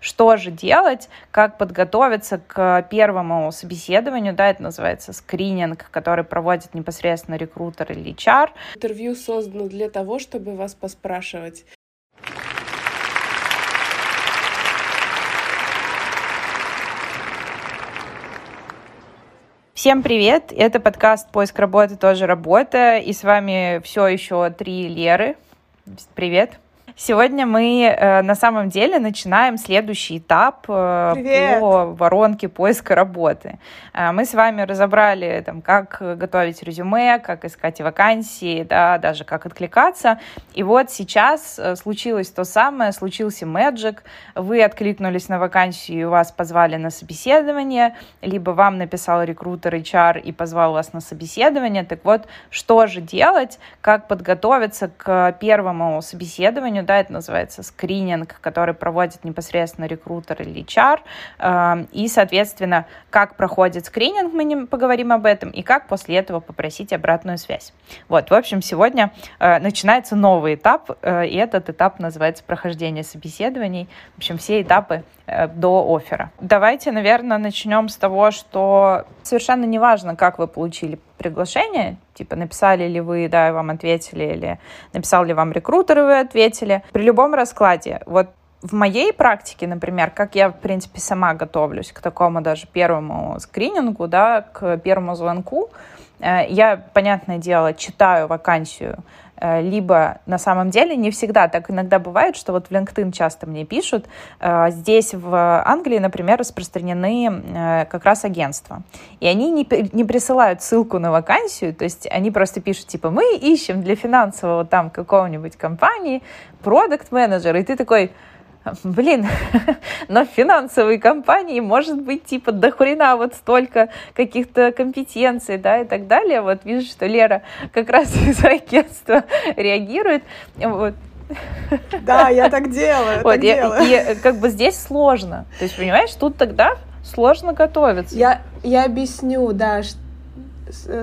что же делать, как подготовиться к первому собеседованию, да, это называется скрининг, который проводит непосредственно рекрутер или HR. Интервью создано для того, чтобы вас поспрашивать. Всем привет! Это подкаст «Поиск работы тоже работа», и с вами все еще три Леры. Привет! Сегодня мы э, на самом деле начинаем следующий этап э, Привет. по воронке поиска работы. Э, мы с вами разобрали, там, как готовить резюме, как искать вакансии, да, даже как откликаться. И вот сейчас случилось то самое, случился мэджик. Вы откликнулись на вакансию, и вас позвали на собеседование, либо вам написал рекрутер HR и позвал вас на собеседование. Так вот, что же делать, как подготовиться к первому собеседованию, да, это называется скрининг, который проводит непосредственно рекрутер или HR, эм, и, соответственно, как проходит скрининг, мы поговорим об этом, и как после этого попросить обратную связь. Вот, в общем, сегодня э, начинается новый этап, э, и этот этап называется прохождение собеседований, в общем, все этапы э, до оффера. Давайте, наверное, начнем с того, что совершенно неважно, как вы получили приглашение, типа написали ли вы, да, и вам ответили, или написал ли вам рекрутер, и вы ответили. При любом раскладе, вот в моей практике, например, как я, в принципе, сама готовлюсь к такому даже первому скринингу, да, к первому звонку, э, я, понятное дело, читаю вакансию либо на самом деле не всегда так иногда бывает, что вот в LinkedIn часто мне пишут, э, здесь в Англии, например, распространены э, как раз агентства, и они не, не присылают ссылку на вакансию, то есть они просто пишут, типа, мы ищем для финансового там какого-нибудь компании продукт менеджера и ты такой, блин, но в финансовой компании может быть типа дохрена вот столько каких-то компетенций, да, и так далее. Вот вижу, что Лера как раз из агентства реагирует. Вот. Да, я так делаю. Вот, так и, делаю. и как бы здесь сложно. То есть, понимаешь, тут тогда сложно готовиться. Я, я объясню, да, что Э,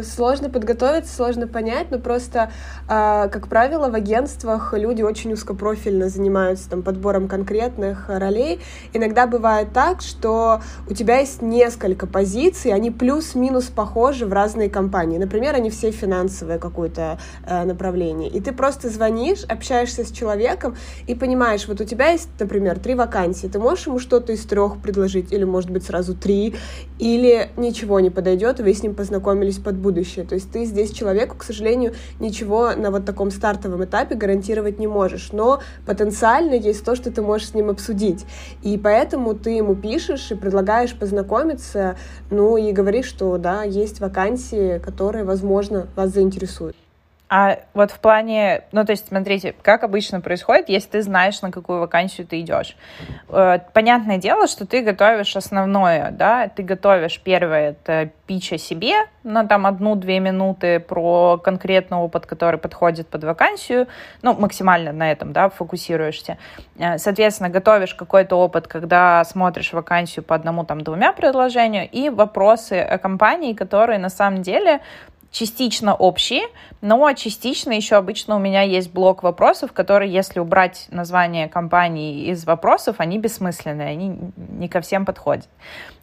сложно подготовиться, сложно понять, но просто, э, как правило, в агентствах люди очень узкопрофильно занимаются там подбором конкретных ролей. Иногда бывает так, что у тебя есть несколько позиций, они плюс-минус похожи в разные компании. Например, они все финансовое какое-то э, направление. И ты просто звонишь, общаешься с человеком и понимаешь, вот у тебя есть, например, три вакансии, ты можешь ему что-то из трех предложить, или, может быть, сразу три, или ничего не подойдет, вы с ним познакомились надеюсь, под будущее. То есть ты здесь человеку, к сожалению, ничего на вот таком стартовом этапе гарантировать не можешь, но потенциально есть то, что ты можешь с ним обсудить. И поэтому ты ему пишешь и предлагаешь познакомиться, ну и говоришь, что да, есть вакансии, которые, возможно, вас заинтересуют. А вот в плане, ну, то есть, смотрите, как обычно происходит, если ты знаешь, на какую вакансию ты идешь. Э, понятное дело, что ты готовишь основное, да, ты готовишь первое, это пич о себе на там одну-две минуты про конкретный опыт, который подходит под вакансию, ну, максимально на этом, да, фокусируешься. Э, соответственно, готовишь какой-то опыт, когда смотришь вакансию по одному, там, двумя предложению, и вопросы о компании, которые на самом деле частично общие, но частично еще обычно у меня есть блок вопросов, которые, если убрать название компании из вопросов, они бессмысленные, они не ко всем подходят.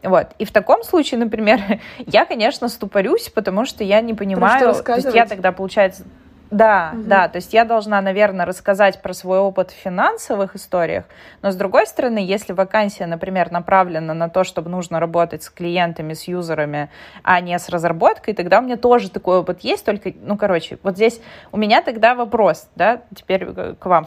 Вот. И в таком случае, например, я, конечно, ступорюсь, потому что я не понимаю, то есть я тогда, получается, да, угу. да, то есть я должна, наверное, рассказать про свой опыт в финансовых историях, но с другой стороны, если вакансия, например, направлена на то, чтобы нужно работать с клиентами, с юзерами, а не с разработкой, тогда у меня тоже такой опыт есть, только, ну, короче, вот здесь у меня тогда вопрос, да, теперь к вам.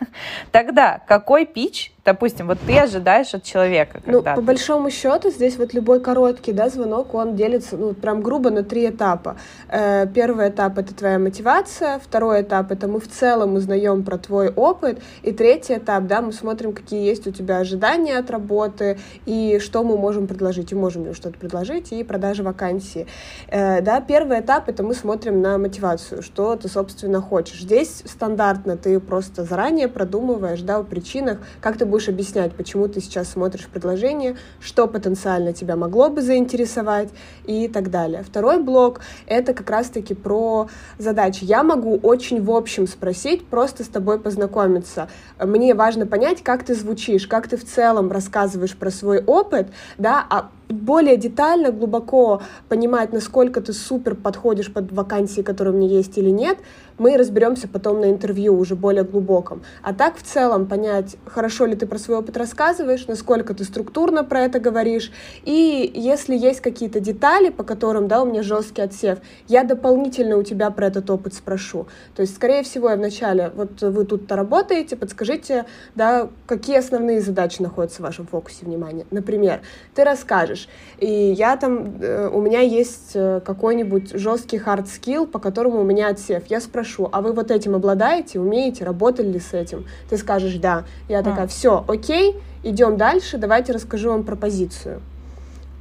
Тогда какой пич допустим, вот ты ожидаешь от человека, Ну, по ты... большому счету, здесь вот любой короткий, да, звонок, он делится, ну, прям грубо на три этапа. Э, первый этап — это твоя мотивация, второй этап — это мы в целом узнаем про твой опыт, и третий этап, да, мы смотрим, какие есть у тебя ожидания от работы, и что мы можем предложить, и можем ли что-то предложить, и продажа вакансии. Э, да, первый этап — это мы смотрим на мотивацию, что ты, собственно, хочешь. Здесь стандартно ты просто заранее продумываешь, да, о причинах, как ты будешь объяснять, почему ты сейчас смотришь предложение, что потенциально тебя могло бы заинтересовать и так далее. Второй блок — это как раз-таки про задачи. Я могу очень в общем спросить, просто с тобой познакомиться. Мне важно понять, как ты звучишь, как ты в целом рассказываешь про свой опыт, да, а более детально, глубоко понимать, насколько ты супер подходишь под вакансии, которые у меня есть или нет, мы разберемся потом на интервью уже более глубоком. А так в целом понять, хорошо ли ты про свой опыт рассказываешь, насколько ты структурно про это говоришь, и если есть какие-то детали, по которым, да, у меня жесткий отсев, я дополнительно у тебя про этот опыт спрошу. То есть, скорее всего, я вначале, вот вы тут-то работаете, подскажите, да, какие основные задачи находятся в вашем фокусе внимания. Например, ты расскажешь, и я там, э, у меня есть э, какой-нибудь жесткий hard skill, по которому у меня отсев. Я спрошу, а вы вот этим обладаете, умеете, работали ли с этим? Ты скажешь, да. Я такая, все, окей, идем дальше, давайте расскажу вам про позицию.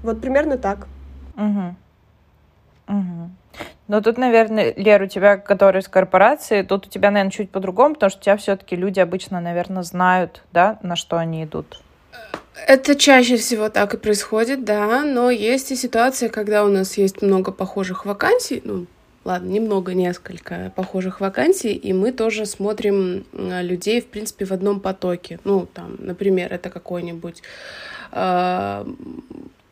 Вот примерно так. Угу. Угу. Ну, тут, наверное, Лер, у тебя, который из корпорации, тут у тебя, наверное, чуть по-другому, потому что у тебя все-таки люди обычно, наверное, знают, да, на что они идут. Это чаще всего так и происходит, да, но есть и ситуация, когда у нас есть много похожих вакансий, ну, ладно, немного, несколько похожих вакансий, и мы тоже смотрим людей, в принципе, в одном потоке. Ну, там, например, это какой-нибудь э,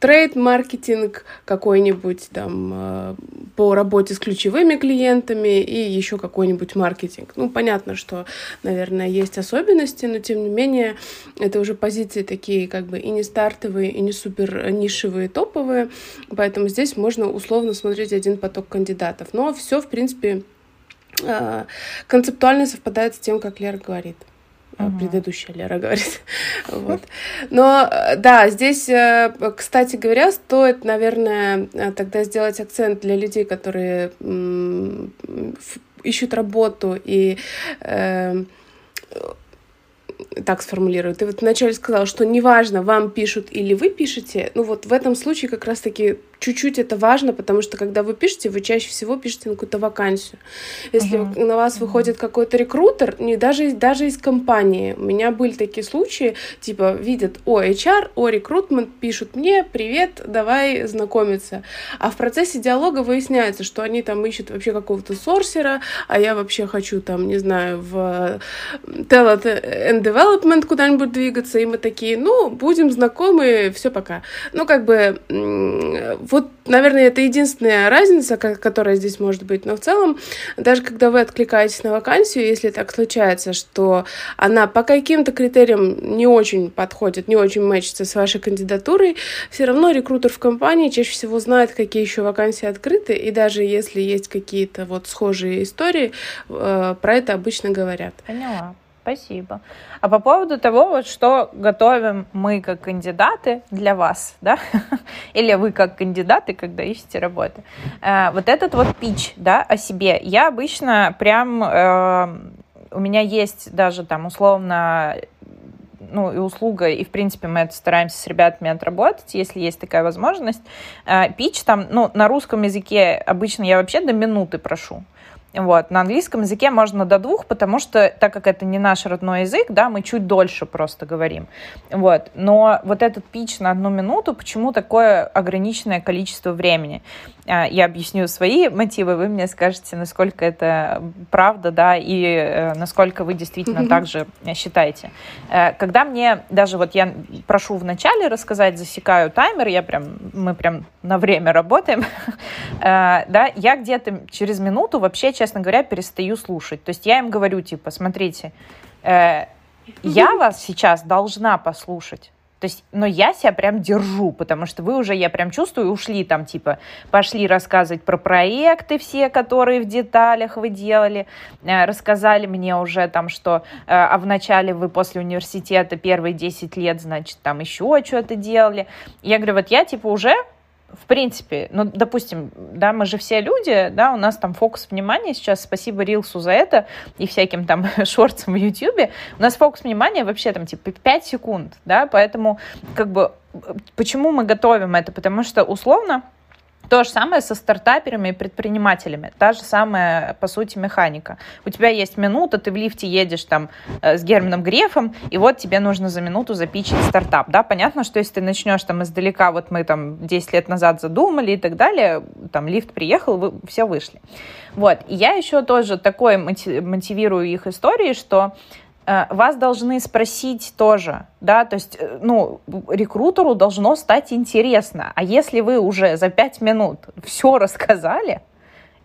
трейд-маркетинг какой-нибудь там э, по работе с ключевыми клиентами и еще какой-нибудь маркетинг. Ну, понятно, что, наверное, есть особенности, но тем не менее это уже позиции такие как бы и не стартовые, и не супер нишевые, топовые, поэтому здесь можно условно смотреть один поток кандидатов. Но все, в принципе, э, концептуально совпадает с тем, как Лера говорит угу. предыдущая Лера говорит. вот. Но да, здесь, э, кстати говоря, стоит, наверное, э, тогда сделать акцент для людей, которые ищут работу и э, так сформулирую. Ты вот вначале сказала, что неважно, вам пишут или вы пишете. Ну вот в этом случае как раз-таки чуть-чуть это важно, потому что когда вы пишете, вы чаще всего пишете на какую-то вакансию. Если uh-huh. на вас uh-huh. выходит какой-то рекрутер, не даже, даже из компании, у меня были такие случаи, типа видят, о, HR, о, рекрутмент, пишут мне, привет, давай знакомиться. А в процессе диалога выясняется, что они там ищут вообще какого-то сорсера, а я вообще хочу там, не знаю, в talent and development куда-нибудь двигаться, и мы такие, ну, будем знакомы, все пока. Ну, как бы вот, наверное, это единственная разница, которая здесь может быть. Но в целом, даже когда вы откликаетесь на вакансию, если так случается, что она по каким-то критериям не очень подходит, не очень мэчится с вашей кандидатурой, все равно рекрутер в компании чаще всего знает, какие еще вакансии открыты, и даже если есть какие-то вот схожие истории, э, про это обычно говорят. Поняла. Спасибо. А по поводу того, вот что готовим мы как кандидаты для вас, да, или вы как кандидаты, когда ищете работу. Э, вот этот вот пич, да, о себе. Я обычно прям, э, у меня есть даже там условно ну, и услуга, и, в принципе, мы это стараемся с ребятами отработать, если есть такая возможность. Э, пич там, ну, на русском языке обычно я вообще до минуты прошу. Вот. На английском языке можно до двух, потому что, так как это не наш родной язык, да, мы чуть дольше просто говорим. Вот. Но вот этот пич на одну минуту, почему такое ограниченное количество времени? А, я объясню свои мотивы, вы мне скажете, насколько это правда, да, и э, насколько вы действительно так же считаете. Э, когда мне, даже вот я прошу вначале рассказать, засекаю таймер, я прям, мы прям на время работаем, э, да, я где-то через минуту вообще, честно говоря, перестаю слушать. То есть я им говорю, типа, смотрите, я вас сейчас должна послушать. То есть, но я себя прям держу, потому что вы уже, я прям чувствую, ушли там, типа, пошли рассказывать про проекты все, которые в деталях вы делали, э, рассказали мне уже там, что, э, а в начале вы после университета первые 10 лет, значит, там еще что-то делали. Я говорю, вот я, типа, уже в принципе, ну, допустим, да, мы же все люди, да, у нас там фокус внимания сейчас, спасибо Рилсу за это и всяким там шортсам в Ютьюбе, у нас фокус внимания вообще там типа 5 секунд, да, поэтому как бы почему мы готовим это? Потому что условно То же самое со стартаперами и предпринимателями. Та же самая, по сути, механика. У тебя есть минута, ты в лифте едешь там э, с Германом Грефом, и вот тебе нужно за минуту запичить стартап. Да, понятно, что если ты начнешь там издалека, вот мы там 10 лет назад задумали и так далее, там лифт приехал, вы все вышли. Вот. И я еще тоже такое мотивирую их истории, что вас должны спросить тоже, да, то есть, э, ну, рекрутеру должно стать интересно. А если вы уже за пять минут все рассказали,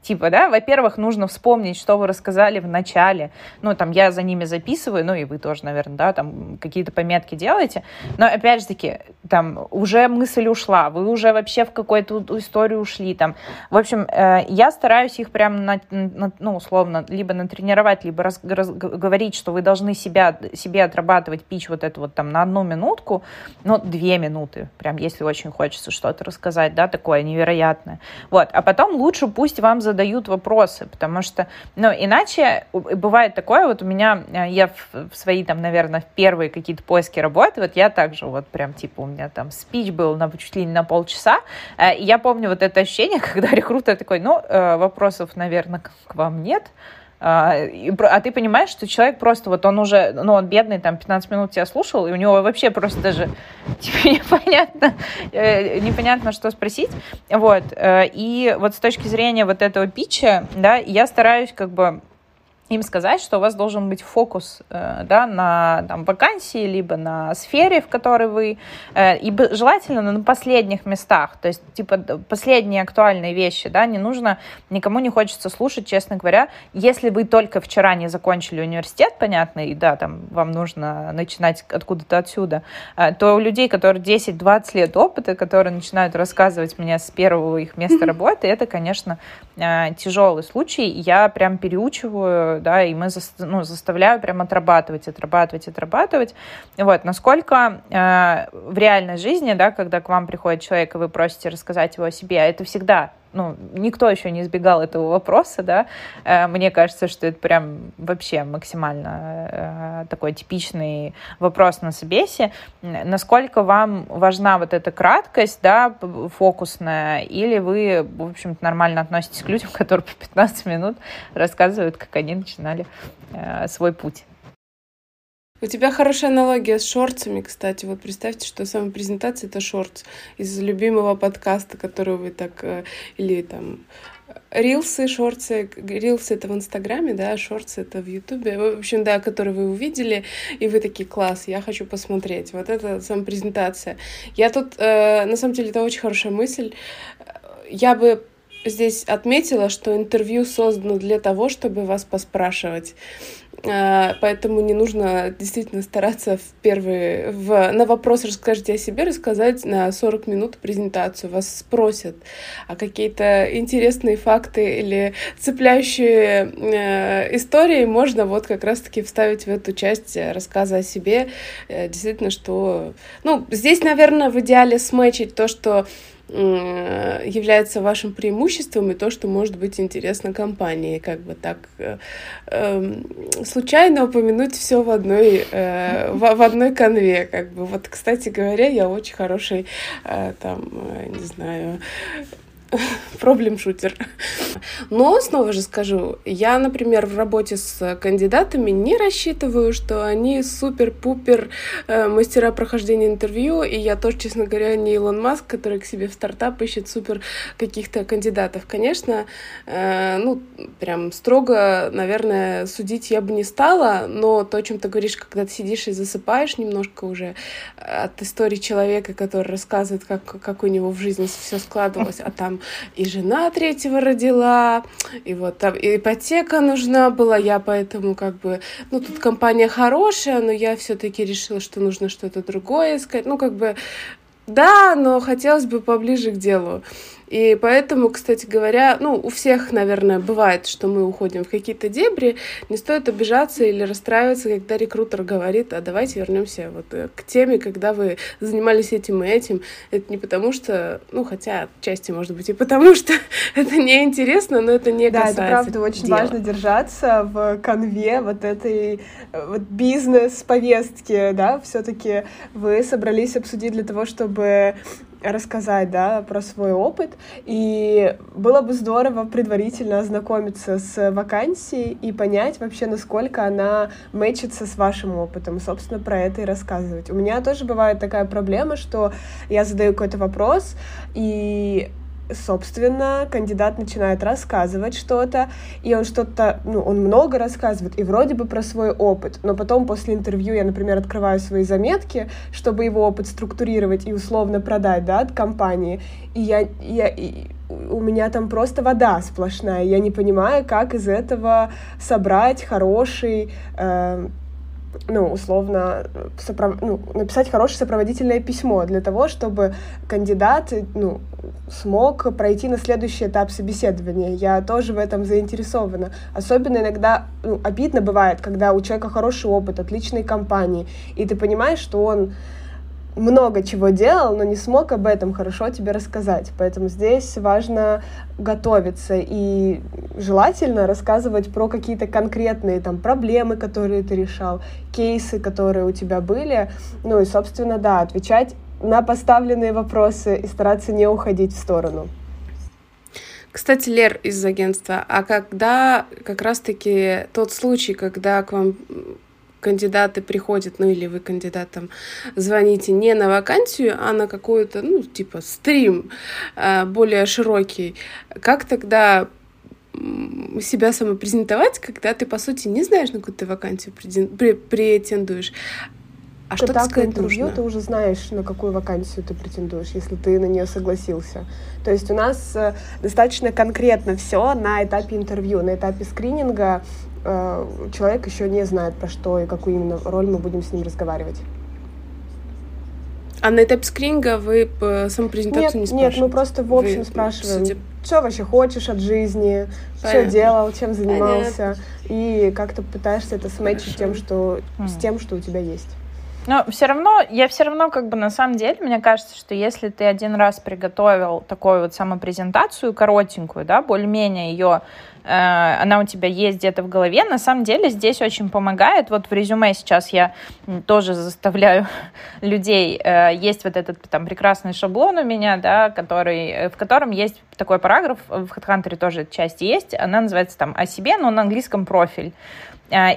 Типа, да, во-первых, нужно вспомнить, что вы рассказали в начале. Ну, там, я за ними записываю, ну, и вы тоже, наверное, да, там, какие-то пометки делаете. Но, опять же таки, там, уже мысль ушла, вы уже вообще в какую-то историю ушли, там. В общем, э, я стараюсь их прям, на, на, ну, условно, либо натренировать, либо раз, раз, говорить, что вы должны себя, себе отрабатывать пич вот это вот там на одну минутку, ну, две минуты, прям, если очень хочется что-то рассказать, да, такое невероятное. Вот, а потом лучше пусть вам задают задают вопросы, потому что, ну, иначе бывает такое, вот у меня, э, я в, в свои, там, наверное, первые какие-то поиски работы, вот я также вот прям, типа, у меня там спич был на, чуть ли не на полчаса, э, и я помню вот это ощущение, когда рекрутер такой, ну, э, вопросов, наверное, к вам нет, а, а ты понимаешь, что человек просто вот он уже, ну он бедный, там 15 минут тебя слушал, и у него вообще просто даже типа, непонятно, э, непонятно, что спросить. Вот. Э, и вот с точки зрения вот этого питча, да, я стараюсь как бы им сказать, что у вас должен быть фокус э, да, на там, вакансии, либо на сфере, в которой вы, э, и желательно на последних местах, то есть, типа, последние актуальные вещи, да, не нужно, никому не хочется слушать, честно говоря, если вы только вчера не закончили университет, понятно, и да, там, вам нужно начинать откуда-то отсюда, э, то у людей, которые 10-20 лет опыта, которые начинают рассказывать мне с первого их места работы, это, конечно, тяжелый случай, я прям переучиваю да, и мы ну, заставляю прям отрабатывать, отрабатывать, отрабатывать. Вот, насколько э, в реальной жизни, да, когда к вам приходит человек, и вы просите рассказать его о себе, это всегда ну, никто еще не избегал этого вопроса, да, э, мне кажется, что это прям вообще максимально э, такой типичный вопрос на собесе, насколько вам важна вот эта краткость, да, фокусная, или вы, в общем-то, нормально относитесь к людям, которые по 15 минут рассказывают, как они начинали э, свой путь. У тебя хорошая аналогия с шорцами, кстати. Вот представьте, что самая презентация — это шортс из любимого подкаста, который вы так... Э, или там Рилсы, шорты, рилсы это в Инстаграме, да, шорты это в Ютубе, в общем, да, которые вы увидели, и вы такие, класс, я хочу посмотреть. Вот это сама презентация. Я тут, э, на самом деле, это очень хорошая мысль. Я бы здесь отметила, что интервью создано для того, чтобы вас поспрашивать. А, поэтому не нужно действительно стараться в первые... В, на вопрос «Расскажите о себе» рассказать на 40 минут презентацию. Вас спросят, а какие-то интересные факты или цепляющие э, истории можно вот как раз-таки вставить в эту часть рассказа о себе. Э, действительно, что... Ну, здесь, наверное, в идеале смечить то, что является вашим преимуществом и то, что может быть интересно компании, как бы так э, э, случайно упомянуть все в одной э, в, в одной конве, как бы вот, кстати говоря, я очень хороший э, там, э, не знаю проблем-шутер. Но, снова же скажу, я, например, в работе с кандидатами не рассчитываю, что они супер-пупер э, мастера прохождения интервью, и я тоже, честно говоря, не Илон Маск, который к себе в стартап ищет супер каких-то кандидатов. Конечно, э, ну, прям строго, наверное, судить я бы не стала, но то, о чем ты говоришь, когда ты сидишь и засыпаешь немножко уже от истории человека, который рассказывает, как, как у него в жизни все складывалось, а там и жена третьего родила, и вот там и ипотека нужна была, я поэтому как бы, ну, тут компания хорошая, но я все-таки решила, что нужно что-то другое искать, ну, как бы, да, но хотелось бы поближе к делу. И поэтому, кстати говоря, ну, у всех, наверное, бывает, что мы уходим в какие-то дебри. Не стоит обижаться или расстраиваться, когда рекрутер говорит, а давайте вернемся вот э, к теме, когда вы занимались этим и этим. Это не потому что, ну, хотя отчасти, может быть, и потому что это неинтересно, но это не да, касается Да, это правда очень дела. важно держаться в конве вот этой э, вот бизнес-повестки, да, все таки вы собрались обсудить для того, чтобы рассказать, да, про свой опыт, и было бы здорово предварительно ознакомиться с вакансией и понять вообще, насколько она мэчится с вашим опытом, собственно, про это и рассказывать. У меня тоже бывает такая проблема, что я задаю какой-то вопрос, и собственно, кандидат начинает рассказывать что-то, и он что-то, ну, он много рассказывает, и вроде бы про свой опыт, но потом после интервью я, например, открываю свои заметки, чтобы его опыт структурировать и условно продать, да, от компании, и я, я и у меня там просто вода сплошная, я не понимаю, как из этого собрать хороший э, ну, условно, соправ... ну, написать хорошее сопроводительное письмо для того, чтобы кандидат ну, смог пройти на следующий этап собеседования. Я тоже в этом заинтересована. Особенно иногда ну, обидно бывает, когда у человека хороший опыт, отличной компании, и ты понимаешь, что он много чего делал, но не смог об этом хорошо тебе рассказать. Поэтому здесь важно готовиться и желательно рассказывать про какие-то конкретные там проблемы, которые ты решал, кейсы, которые у тебя были. Ну и, собственно, да, отвечать на поставленные вопросы и стараться не уходить в сторону. Кстати, Лер из агентства, а когда как раз-таки тот случай, когда к вам кандидаты приходят, ну или вы кандидатам звоните не на вакансию, а на какую-то, ну, типа стрим а, более широкий, как тогда себя самопрезентовать, когда ты, по сути, не знаешь, на какую ты вакансию претендуешь. А ты что так сказать интервью нужно? ты уже знаешь, на какую вакансию ты претендуешь, если ты на нее согласился. То есть у нас э, достаточно конкретно все на этапе интервью, на этапе скрининга Э, человек еще не знает, про что и какую именно роль мы будем с ним разговаривать. А на этапе скрининга вы по самопрезентацию нет, не спрашиваете? Нет, мы просто в общем вы, спрашиваем, судя... что вообще хочешь от жизни, Понятно. что делал, чем занимался, Понятно. и как-то пытаешься это сметчить тем, что, mm. с тем, что у тебя есть. Но все равно, я все равно как бы на самом деле, мне кажется, что если ты один раз приготовил такую вот самопрезентацию коротенькую, да, более-менее ее она у тебя есть где-то в голове, на самом деле здесь очень помогает. Вот в резюме сейчас я тоже заставляю людей, э, есть вот этот там прекрасный шаблон у меня, да, который, э, в котором есть такой параграф, в HeadHunter тоже часть есть, она называется там о себе, но на английском профиль.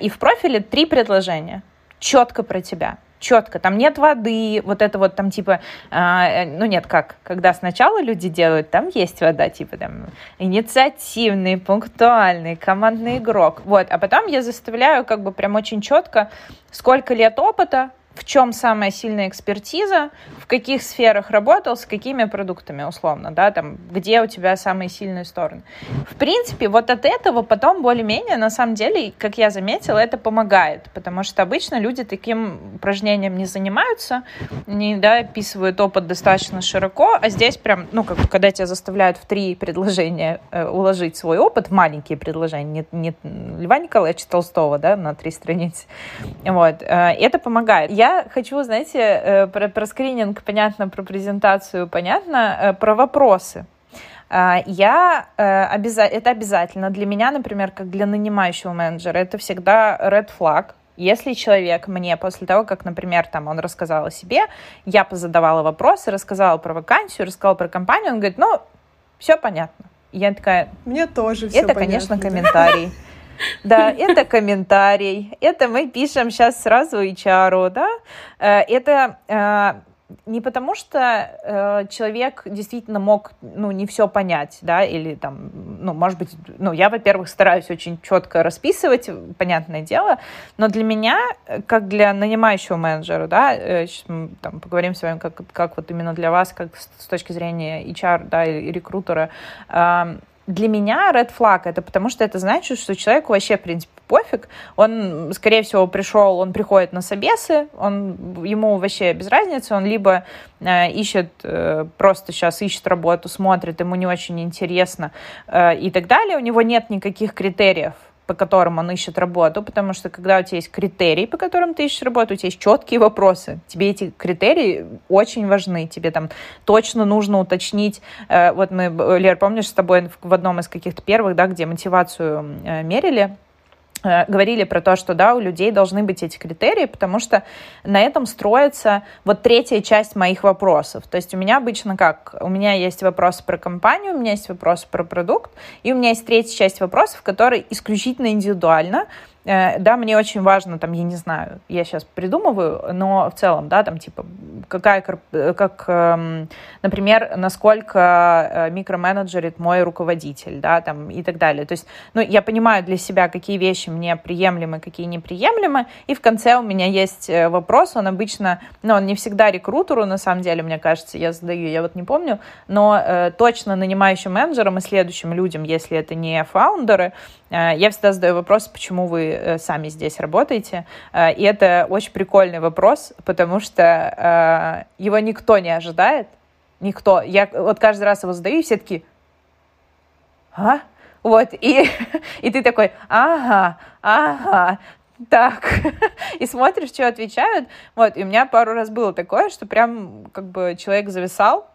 И в профиле три предложения четко про тебя четко, там нет воды, вот это вот там типа, э, ну нет, как, когда сначала люди делают, там есть вода, типа там инициативный, пунктуальный, командный игрок, вот, а потом я заставляю как бы прям очень четко, сколько лет опыта, в чем самая сильная экспертиза, в каких сферах работал, с какими продуктами, условно, да, там, где у тебя самые сильные стороны. В принципе, вот от этого потом более-менее, на самом деле, как я заметила, это помогает, потому что обычно люди таким упражнением не занимаются, не, да, описывают опыт достаточно широко, а здесь прям, ну, как когда тебя заставляют в три предложения э, уложить свой опыт, в маленькие предложения, не, не Льва Николаевича Толстого, да, на три страницы, вот, э, это помогает. Я хочу, знаете, э, про, про скрининг понятно, про презентацию понятно, э, про вопросы. А, я э, это обязательно для меня, например, как для нанимающего менеджера, это всегда red flag. Если человек мне после того, как, например, там он рассказал о себе, я позадавала вопросы, рассказала про вакансию, рассказала про компанию, он говорит, ну, все понятно. Я такая... Мне тоже все Это, понятно. конечно, комментарий. Да, это комментарий. Это мы пишем сейчас сразу HR, да. Э, это э, не потому, что э, человек действительно мог, ну, не все понять, да, или там, ну, может быть, ну, я, во-первых, стараюсь очень четко расписывать, понятное дело, но для меня, как для нанимающего менеджера, да, э, сейчас мы там поговорим с вами, как, как вот именно для вас, как с, с точки зрения HR, да, и рекрутера, э, для меня red flag это потому что это значит, что человеку вообще, в принципе, пофиг. Он, скорее всего, пришел, он приходит на собесы, он, ему вообще без разницы, он либо э, ищет, э, просто сейчас ищет работу, смотрит, ему не очень интересно э, и так далее. У него нет никаких критериев по которым он ищет работу, потому что когда у тебя есть критерии, по которым ты ищешь работу, у тебя есть четкие вопросы, тебе эти критерии очень важны, тебе там точно нужно уточнить, э, вот мы, Лер, помнишь, с тобой в одном из каких-то первых, да, где мотивацию э, мерили, говорили про то, что да, у людей должны быть эти критерии, потому что на этом строится вот третья часть моих вопросов. То есть у меня обычно как? У меня есть вопросы про компанию, у меня есть вопросы про продукт, и у меня есть третья часть вопросов, которые исключительно индивидуально Э, да, мне очень важно, там, я не знаю, я сейчас придумываю, но в целом, да, там, типа, какая, э, как, эм, например, насколько э, микроменеджерит мой руководитель, да, там, и так далее. То есть, ну, я понимаю для себя, какие вещи мне приемлемы, какие неприемлемы, и в конце у меня есть вопрос, он обычно, ну, он не всегда рекрутеру, на самом деле, мне кажется, я задаю, я вот не помню, но э, точно нанимающим менеджерам и следующим людям, если это не фаундеры, э, я всегда задаю вопрос, почему вы Э, сами здесь работаете. Э, и это очень прикольный вопрос, потому что э, его никто не ожидает. Никто. Я вот каждый раз его задаю, и все таки а? Вот, и, и ты такой, ага, ага, так, и смотришь, что отвечают. Вот, и у меня пару раз было такое, что прям как бы человек зависал,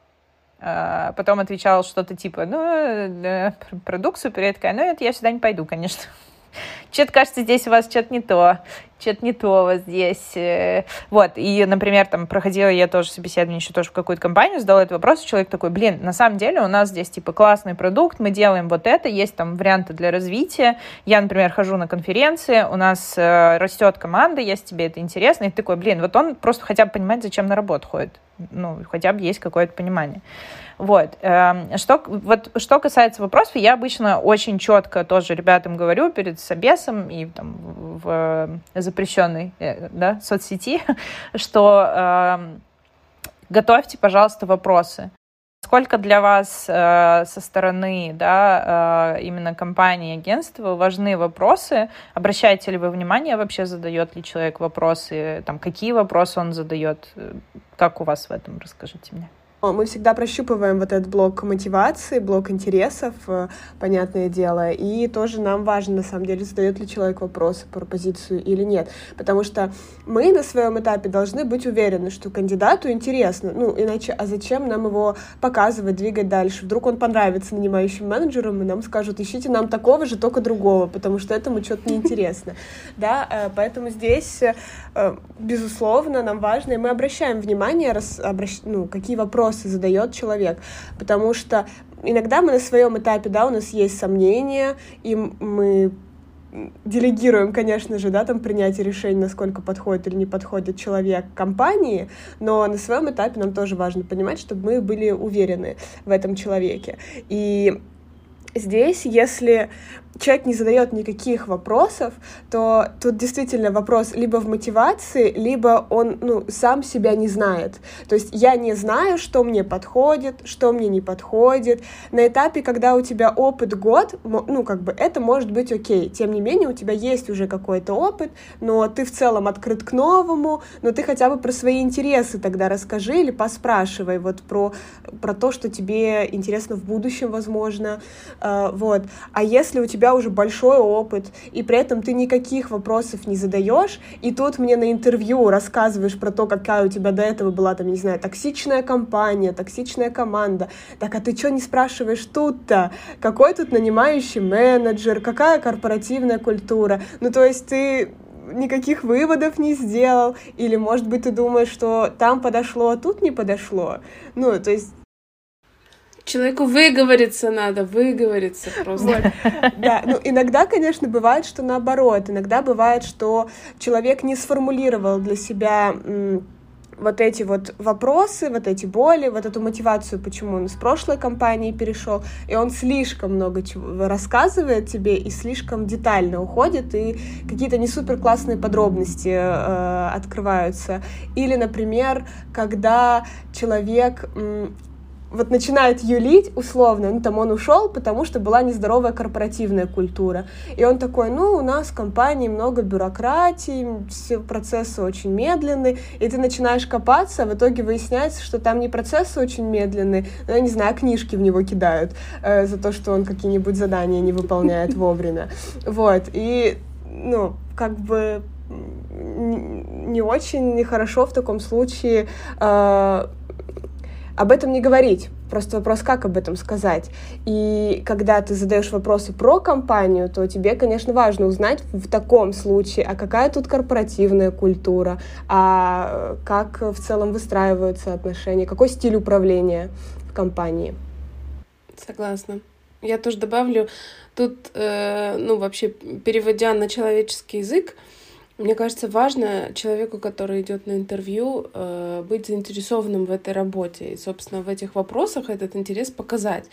потом отвечал что-то типа, ну, продукт супер, я такая, ну, это я сюда не пойду, конечно. Что-то кажется, здесь у вас что-то не то, что-то не то вас здесь. Э. Вот, и, например, там проходила я тоже собеседование еще тоже в какую-то компанию, задала этот вопрос, человек такой, блин, на самом деле у нас здесь, типа, классный продукт, мы делаем вот это, есть там варианты для развития. Я, например, хожу на конференции, у нас э, растет команда, если тебе это интересно, и ты такой, блин, вот он просто хотя бы понимает, зачем на работу ходит. Ну, хотя бы есть какое-то понимание. Вот. Эм, что, вот, что касается вопросов, я обычно очень четко тоже ребятам говорю перед собесом и там, в запрещенной э, да, соцсети, что э, готовьте, пожалуйста, вопросы. Сколько для вас э, со стороны да, э, именно компании, агентства важны вопросы? Обращаете ли вы внимание вообще, задает ли человек вопросы? Там, какие вопросы он задает? Как у вас в этом? Расскажите мне. Мы всегда прощупываем вот этот блок мотивации, блок интересов, э, понятное дело, и тоже нам важно, на самом деле, задает ли человек вопрос про позицию или нет, потому что мы на своем этапе должны быть уверены, что кандидату интересно, ну, иначе, а зачем нам его показывать, двигать дальше? Вдруг он понравится нанимающим менеджерам, и нам скажут, ищите нам такого же, только другого, потому что этому что-то неинтересно, да, э, поэтому здесь, э, безусловно, нам важно, и мы обращаем внимание, раз, обращ... ну, какие вопросы вопросы задает человек, потому что иногда мы на своем этапе, да, у нас есть сомнения, и мы делегируем, конечно же, да, там принятие решений, насколько подходит или не подходит человек компании, но на своем этапе нам тоже важно понимать, чтобы мы были уверены в этом человеке. И здесь, если человек не задает никаких вопросов, то тут действительно вопрос либо в мотивации, либо он ну, сам себя не знает. То есть я не знаю, что мне подходит, что мне не подходит. На этапе, когда у тебя опыт год, ну, как бы это может быть окей. Тем не менее, у тебя есть уже какой-то опыт, но ты в целом открыт к новому, но ты хотя бы про свои интересы тогда расскажи или поспрашивай вот про, про то, что тебе интересно в будущем, возможно. Uh, вот. А если у тебя тебя уже большой опыт, и при этом ты никаких вопросов не задаешь, и тут мне на интервью рассказываешь про то, какая у тебя до этого была, там, не знаю, токсичная компания, токсичная команда. Так, а ты что не спрашиваешь тут-то? Какой тут нанимающий менеджер? Какая корпоративная культура? Ну, то есть ты никаких выводов не сделал, или, может быть, ты думаешь, что там подошло, а тут не подошло. Ну, то есть Человеку выговориться надо, выговориться просто. Да, ну иногда, конечно, бывает, что наоборот. Иногда бывает, что человек не сформулировал для себя вот эти вот вопросы, вот эти боли, вот эту мотивацию, почему он с прошлой компании перешел, и он слишком много чего рассказывает тебе и слишком детально уходит, и какие-то не супер классные подробности э, открываются. Или, например, когда человек вот начинает юлить условно, ну там он ушел, потому что была нездоровая корпоративная культура. И он такой, ну у нас в компании много бюрократии, все процессы очень медленные, и ты начинаешь копаться, а в итоге выясняется, что там не процессы очень медленные, но, я не знаю, книжки в него кидают э, за то, что он какие-нибудь задания не выполняет вовремя. Вот, и, ну, как бы не очень хорошо в таком случае э, об этом не говорить. Просто вопрос, как об этом сказать. И когда ты задаешь вопросы про компанию, то тебе, конечно, важно узнать в таком случае, а какая тут корпоративная культура, а как в целом выстраиваются отношения, какой стиль управления в компании. Согласна. Я тоже добавлю, тут, э, ну, вообще, переводя на человеческий язык, мне кажется, важно человеку, который идет на интервью, э, быть заинтересованным в этой работе. И, собственно, в этих вопросах этот интерес показать.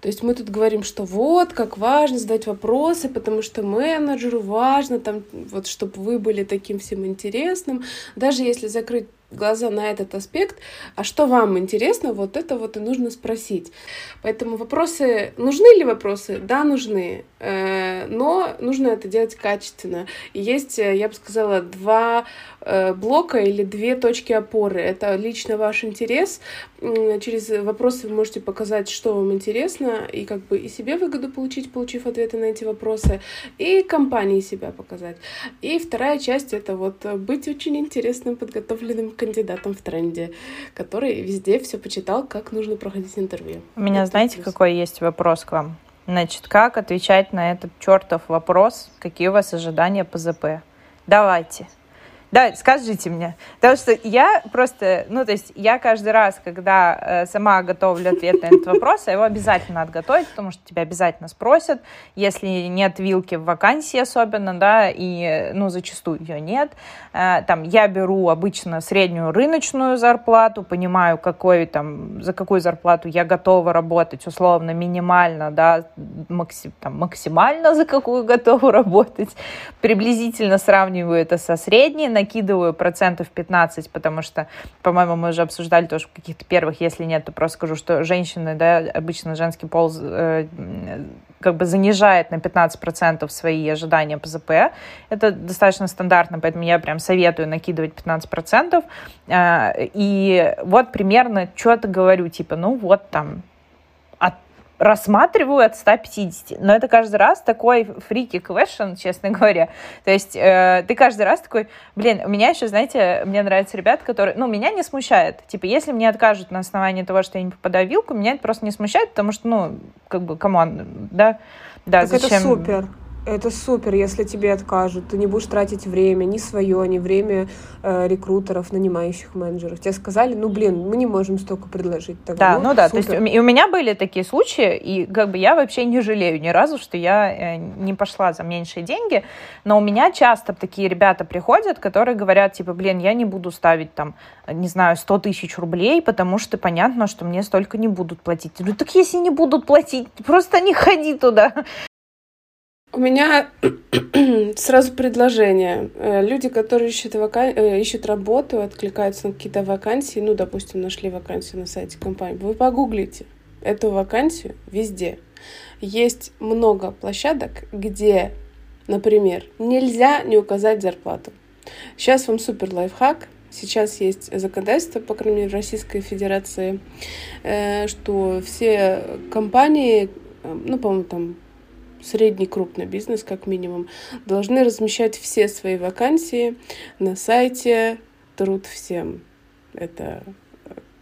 То есть мы тут говорим, что вот, как важно задать вопросы, потому что менеджеру важно, там, вот, чтобы вы были таким всем интересным. Даже если закрыть глаза на этот аспект, а что вам интересно, вот это вот и нужно спросить. Поэтому вопросы, нужны ли вопросы? Да, нужны, э, но нужно это делать качественно. И есть, э, я бы сказала, два э, блока или две точки опоры. Это лично ваш интерес. Через вопросы вы можете показать, что вам интересно, и как бы и себе выгоду получить, получив ответы на эти вопросы, и компании себя показать. И вторая часть — это вот быть очень интересным, подготовленным кандидатом в тренде, который везде все почитал, как нужно проходить интервью. У меня, Это знаете, плюс. какой есть вопрос к вам? Значит, как отвечать на этот чертов вопрос, какие у вас ожидания по ЗП? Давайте. Да, скажите мне. Потому что я просто, ну, то есть я каждый раз, когда э, сама готовлю ответ на этот вопрос, его обязательно отготовить, потому что тебя обязательно спросят, если нет вилки в вакансии особенно, да, и, ну, зачастую ее нет. Э, там, я беру обычно среднюю рыночную зарплату, понимаю, какой там, за какую зарплату я готова работать, условно, минимально, да, максим, там, максимально за какую готова работать, приблизительно сравниваю это со средней, накидываю процентов 15, потому что, по-моему, мы уже обсуждали тоже в каких-то первых, если нет, то просто скажу, что женщины, да, обычно женский пол э, как бы занижает на 15% свои ожидания по ЗП. Это достаточно стандартно, поэтому я прям советую накидывать 15%. Э, и вот примерно что-то говорю, типа, ну вот там рассматриваю от 150. Но это каждый раз такой фрики question, честно говоря. То есть э, ты каждый раз такой, блин, у меня еще, знаете, мне нравятся ребята, которые, ну, меня не смущает. Типа, если мне откажут на основании того, что я не попадаю в вилку, меня это просто не смущает, потому что, ну, как бы, come on, да, да, так зачем... это супер. Это супер, если тебе откажут. Ты не будешь тратить время, ни свое, ни время э, рекрутеров, нанимающих менеджеров. Тебе сказали, ну, блин, мы не можем столько предложить. Тогда. Да, ну, ну да, супер. то есть и у меня были такие случаи, и как бы я вообще не жалею ни разу, что я э, не пошла за меньшие деньги, но у меня часто такие ребята приходят, которые говорят, типа, блин, я не буду ставить там, не знаю, 100 тысяч рублей, потому что понятно, что мне столько не будут платить. Ну, так если не будут платить, просто не ходи туда. У меня сразу предложение. Э, люди, которые ищут, вакан... Э, ищут работу, откликаются на какие-то вакансии, ну, допустим, нашли вакансию на сайте компании, вы погуглите эту вакансию везде. Есть много площадок, где, например, нельзя не указать зарплату. Сейчас вам супер лайфхак. Сейчас есть законодательство, по крайней мере, в Российской Федерации, э, что все компании, ну, по-моему, там средний крупный бизнес, как минимум, должны размещать все свои вакансии на сайте Труд всем. Это,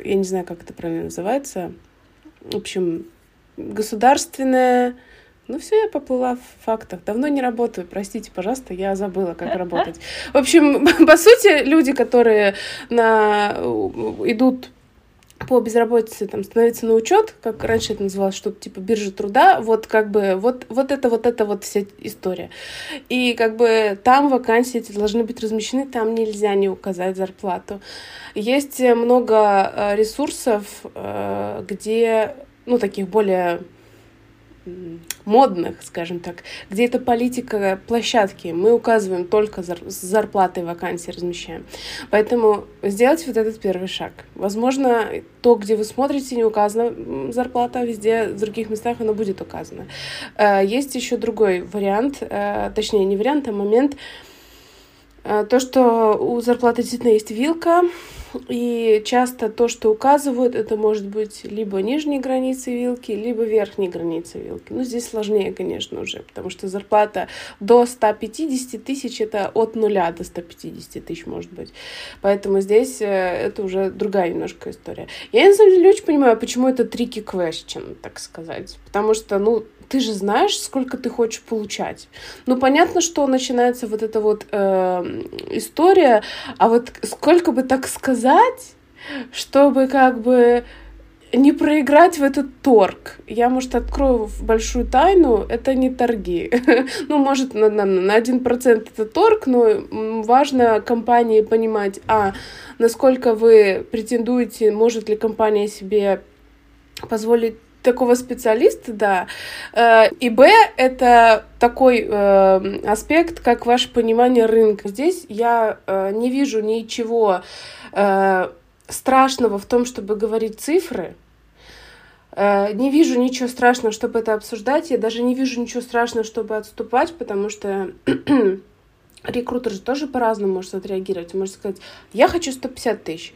я не знаю, как это правильно называется. В общем, государственная ну все, я поплыла в фактах. Давно не работаю, простите, пожалуйста, я забыла, как работать. В общем, по сути, люди, которые на... идут по безработице там становиться на учет, как раньше это называлось, что-то типа биржа труда, вот как бы вот, вот это вот это вот вся история. И как бы там вакансии эти должны быть размещены, там нельзя не указать зарплату. Есть много э, ресурсов, э, где, ну, таких более модных, скажем так, где это политика площадки. Мы указываем только зар с зарплатой вакансии размещаем. Поэтому сделайте вот этот первый шаг. Возможно, то, где вы смотрите, не указана зарплата, везде в других местах она будет указана. Э, есть еще другой вариант, э, точнее, не вариант, а момент, э, то, что у зарплаты действительно есть вилка, И часто то, что указывают, это может быть либо нижней границей вилки, либо верхней границей вилки. Ну, здесь сложнее, конечно, уже, потому что зарплата до 150 тысяч — это от нуля до 150 тысяч, может быть. Поэтому здесь э, это уже другая немножко история. Я, на самом деле, очень понимаю, почему это tricky question, так сказать. Потому что, ну, ты же знаешь, сколько ты хочешь получать. Ну, понятно, что начинается вот эта вот э, история, а вот сколько бы так сказать, чтобы как бы не проиграть в этот торг. Я, может, открою большую тайну, это не торги. ну, может, на, на, на 1% это торг, но важно компании понимать, а, насколько вы претендуете, может ли компания себе позволить такого специалиста, да. Э, и Б — это такой э, аспект, как ваше понимание рынка. Здесь я э, не вижу ничего страшного в том, чтобы говорить цифры, не вижу ничего страшного, чтобы это обсуждать. Я даже не вижу ничего страшного, чтобы отступать, потому что рекрутер же тоже по-разному может отреагировать. Может сказать, я хочу 150 тысяч.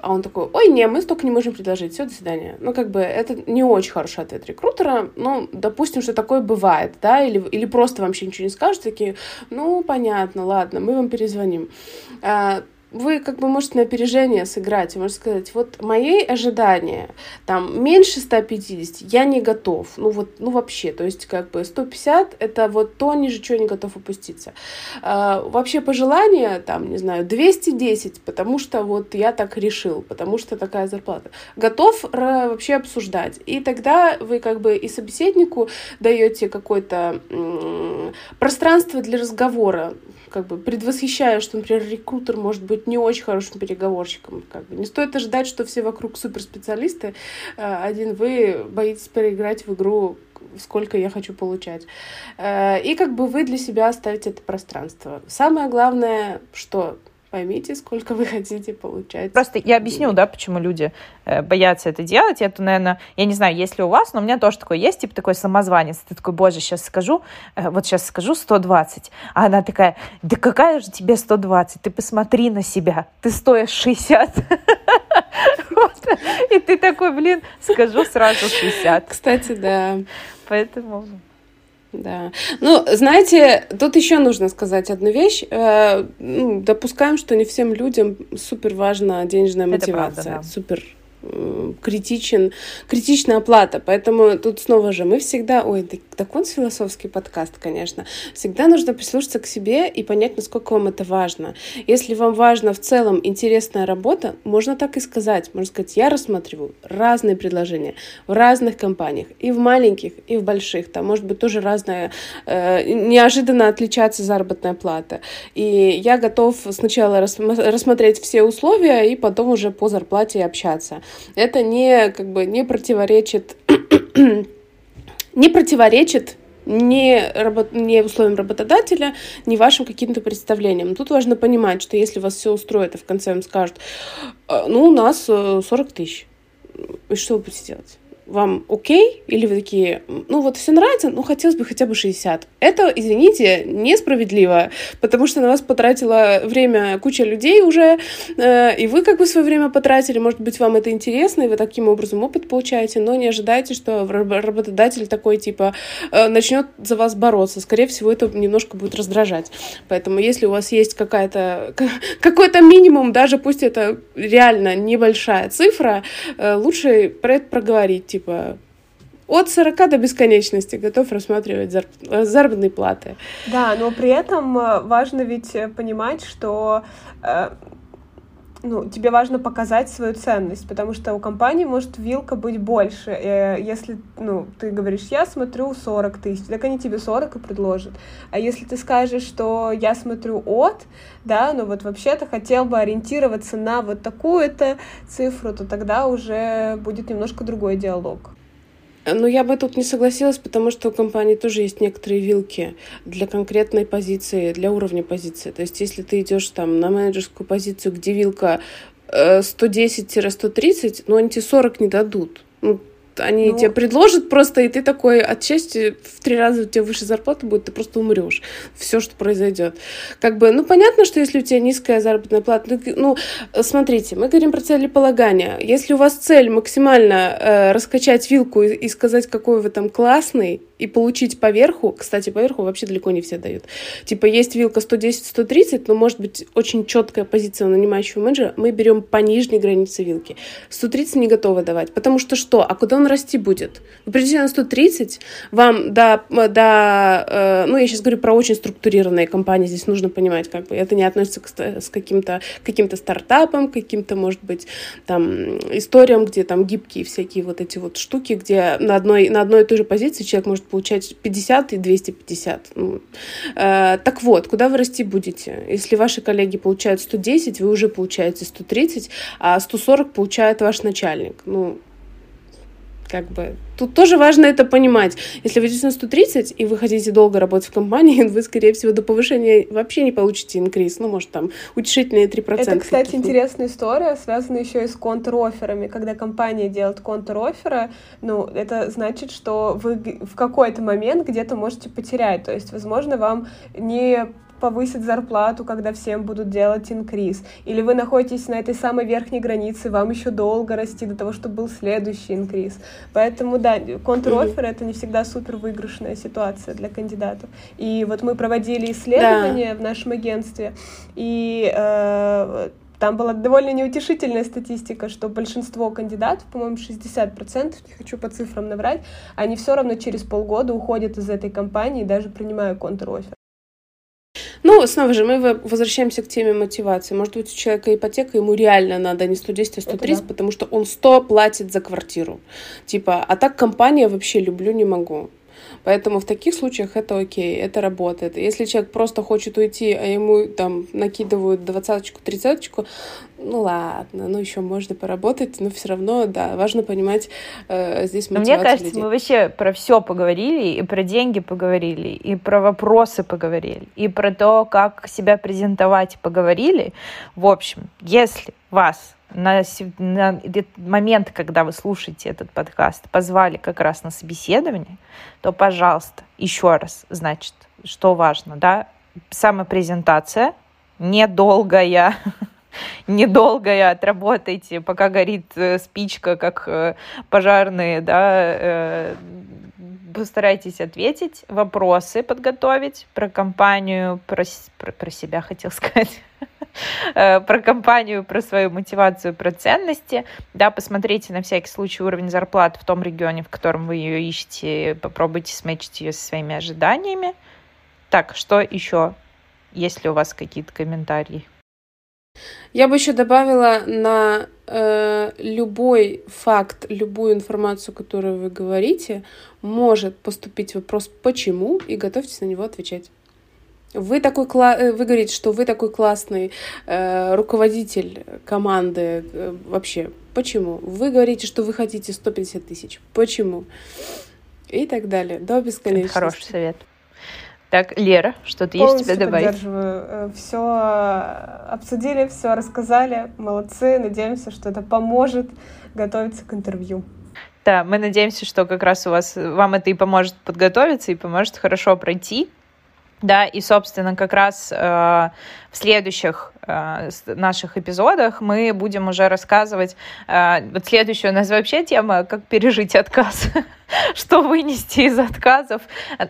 А он такой, ой, не, мы столько не можем предложить, все, до свидания. Ну, как бы, это не очень хороший ответ рекрутера, ну, допустим, что такое бывает, да, или, или просто вообще ничего не скажут, такие, ну, понятно, ладно, мы вам перезвоним. А, вы как бы можете на опережение сыграть, и можете сказать, вот мои ожидания, там, меньше 150 я не готов, ну вот, ну вообще, то есть как бы 150 это вот то, ниже чего не готов опуститься. А, вообще пожелание, там, не знаю, 210, потому что вот я так решил, потому что такая зарплата. Готов вообще обсуждать. И тогда вы как бы и собеседнику даете какое-то пространство для разговора, как бы предвосхищая, что, например, рекрутер может быть не очень хорошим переговорщиком. Как бы. Не стоит ожидать, что все вокруг суперспециалисты, а один вы боитесь переиграть в игру сколько я хочу получать. Э, и как бы вы для себя оставите это пространство. Самое главное, что поймите, сколько вы хотите получать. Просто я объясню, да, почему люди э, боятся это делать. Это, наверное, я не знаю, есть ли у вас, но у меня тоже такое есть, типа такой самозванец. Ты такой, боже, сейчас скажу, э, вот сейчас скажу 120. А она такая, да какая же тебе 120? Ты посмотри на себя, ты стоишь 60. И ты такой, блин, скажу сразу 60. Кстати, да. Поэтому... Да. Ну, знаете, тут еще нужно сказать одну вещь. Э, допускаем, что не всем людям супер важна денежная мотивация. правда, да. Супер критичен, критичная оплата. Поэтому тут снова же мы всегда... Ой, так, он философский подкаст, конечно. Всегда нужно прислушаться к себе и понять, насколько вам это важно. Если вам важна в целом интересная работа, можно так и сказать. Можно сказать, я рассматриваю разные предложения в разных компаниях, и в маленьких, и в больших. Там может быть тоже разная, э, неожиданно отличаться заработная плата. И я готов сначала рассмотреть все условия, и потом уже по зарплате общаться это не, как бы, не противоречит, не противоречит не, работ... не условиям работодателя, не вашим каким-то представлениям. Тут важно понимать, что если вас все устроит, и в конце вам скажут, «А, ну, у нас 40 э, тысяч, и что вы будете делать? Вам окей, или вы такие, ну вот все нравится, ну хотелось бы хотя бы 60. Это, извините, несправедливо, потому что на вас потратила время куча людей уже, э, и вы как бы свое время потратили, может быть, вам это интересно, и вы таким образом опыт получаете, но не ожидайте, что работодатель такой, типа, э, начнет за вас бороться. Скорее всего, это немножко будет раздражать. Поэтому, если у вас есть какая-то, какой-то минимум, даже пусть это реально небольшая цифра, э, лучше про это проговорить, типа, от 40 до бесконечности готов рассматривать заработные платы. Да, но при этом э, важно ведь э, понимать, что э, ну, тебе важно показать свою ценность, потому что у компании может вилка быть больше. И если ну, ты говоришь, я смотрю 40 тысяч, так они тебе 40 и предложат. А если ты скажешь, что я смотрю от, да, ну вот вообще-то хотел бы ориентироваться на вот такую-то цифру, то тогда уже будет немножко другой диалог. Ну, я бы тут не согласилась, потому что у компании тоже есть некоторые вилки для конкретной позиции, для уровня позиции. То есть, если ты идешь там на менеджерскую позицию, где вилка 110-130, э, ну, они тебе 40 не дадут. Ну, они ну... тебе предложат просто, и ты такой от счастья в три раза у тебя выше зарплата будет, ты просто умрешь. Все, что произойдет. Как бы, ну, понятно, что если у тебя низкая заработная плата, ну, ну смотрите, мы говорим про целеполагание. Если у вас цель максимально э, раскачать вилку и, и сказать, какой вы там классный, и получить поверху, кстати, поверху вообще далеко не все дают. Типа есть вилка 110-130, но может быть очень четкая позиция у нанимающего менеджера, мы берем по нижней границе вилки. 130 не готовы давать, потому что что? А куда он расти будет? Вы придете на 130, вам до, до э, ну я сейчас говорю про очень структурированные компании, здесь нужно понимать, как бы это не относится к, с каким-то каким-то стартапам, каким-то, может быть, там историям, где там гибкие всякие вот эти вот штуки, где на одной, на одной и той же позиции человек может получать 50 и 250. Ну, э, так вот, куда вы расти будете? Если ваши коллеги получают 110, вы уже получаете 130, а 140 получает ваш начальник. Ну, как бы тут тоже важно это понимать. Если вы идете на 130 и вы хотите долго работать в компании, вы, скорее всего, до повышения вообще не получите инкриз. Ну, может, там утешительные 3%. Это, кстати, интересная история, связанная еще и с контр-офферами. Когда компания делает контр-офферы, ну, это значит, что вы в какой-то момент где-то можете потерять. То есть, возможно, вам не повысить зарплату, когда всем будут делать инкриз. Или вы находитесь на этой самой верхней границе, вам еще долго расти до того, чтобы был следующий инкриз. Поэтому, да, контр-оффер mm-hmm. — это не всегда супер выигрышная ситуация для кандидатов. И вот мы проводили исследования да. в нашем агентстве, и э, там была довольно неутешительная статистика, что большинство кандидатов, по-моему, 60%, не хочу по цифрам наврать, они все равно через полгода уходят из этой компании, даже принимая контр-оффер. Ну, снова же, мы возвращаемся к теме мотивации. Может быть, у человека ипотека, ему реально надо не 110, а 130, да. потому что он 100 платит за квартиру. Типа, а так компания вообще люблю, не могу. Поэтому в таких случаях это окей, это работает. Если человек просто хочет уйти, а ему там накидывают двадцаточку, тридцаточку, ну ладно, ну еще можно поработать, но все равно, да, важно понимать э, здесь мотивацию Мне кажется, людей. мы вообще про все поговорили, и про деньги поговорили, и про вопросы поговорили, и про то, как себя презентовать поговорили. В общем, если вас на, на момент, когда вы слушаете этот подкаст, позвали как раз на собеседование, то, пожалуйста, еще раз, значит, что важно, да, самопрезентация, недолгая, недолгая, отработайте, пока горит э, спичка, как э, пожарные, да, э, постарайтесь ответить, вопросы подготовить про компанию, про, про, про себя хотел сказать, про компанию, про свою мотивацию, про ценности. Да, посмотрите на всякий случай уровень зарплат в том регионе, в котором вы ее ищете, попробуйте сметчить ее со своими ожиданиями. Так, что еще? Есть ли у вас какие-то комментарии? Я бы еще добавила на э, любой факт, любую информацию, которую вы говорите, может поступить вопрос «почему?» и готовьтесь на него отвечать. Вы такой кла- э, вы говорите, что вы такой классный э, руководитель команды э, вообще. Почему? Вы говорите, что вы хотите 150 тысяч. Почему? И так далее. До бесконечности. Хороший совет. Так, Лера, что-то есть тебе добавить? поддерживаю. Все э, обсудили, все рассказали. Молодцы. Надеемся, что это поможет готовиться к интервью. Да, мы надеемся, что как раз у вас вам это и поможет подготовиться, и поможет хорошо пройти. Да, и, собственно, как раз э, в следующих э, наших эпизодах мы будем уже рассказывать. Э, вот следующая у нас вообще тема, как пережить отказ, что вынести из отказов.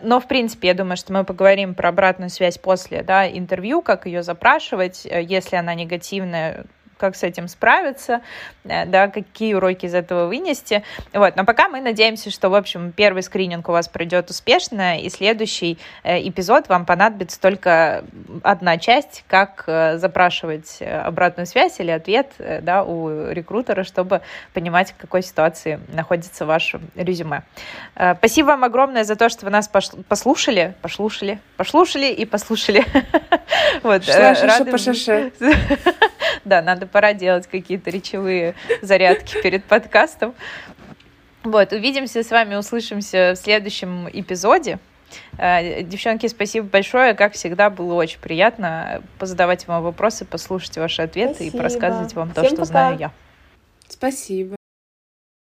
Но, в принципе, я думаю, что мы поговорим про обратную связь после да, интервью, как ее запрашивать. Э, если она негативная, как с этим справиться, э, да, какие уроки из этого вынести. Вот. Но пока мы надеемся, что, в общем, первый скрининг у вас пройдет успешно, и следующий э, эпизод вам понадобится только одна часть, как э, запрашивать обратную связь или ответ да, у рекрутера, чтобы понимать, в какой ситуации находится ваше резюме. Спасибо вам огромное за то, что вы нас послушали, послушали, послушали и послушали. Вот. Да, надо пора делать какие-то речевые зарядки перед подкастом. Вот, увидимся с вами, услышимся в следующем эпизоде. Э, девчонки, спасибо большое. Как всегда, было очень приятно позадавать вам вопросы, послушать ваши ответы спасибо. и порассказывать вам то, Всем что пока. знаю я. Спасибо.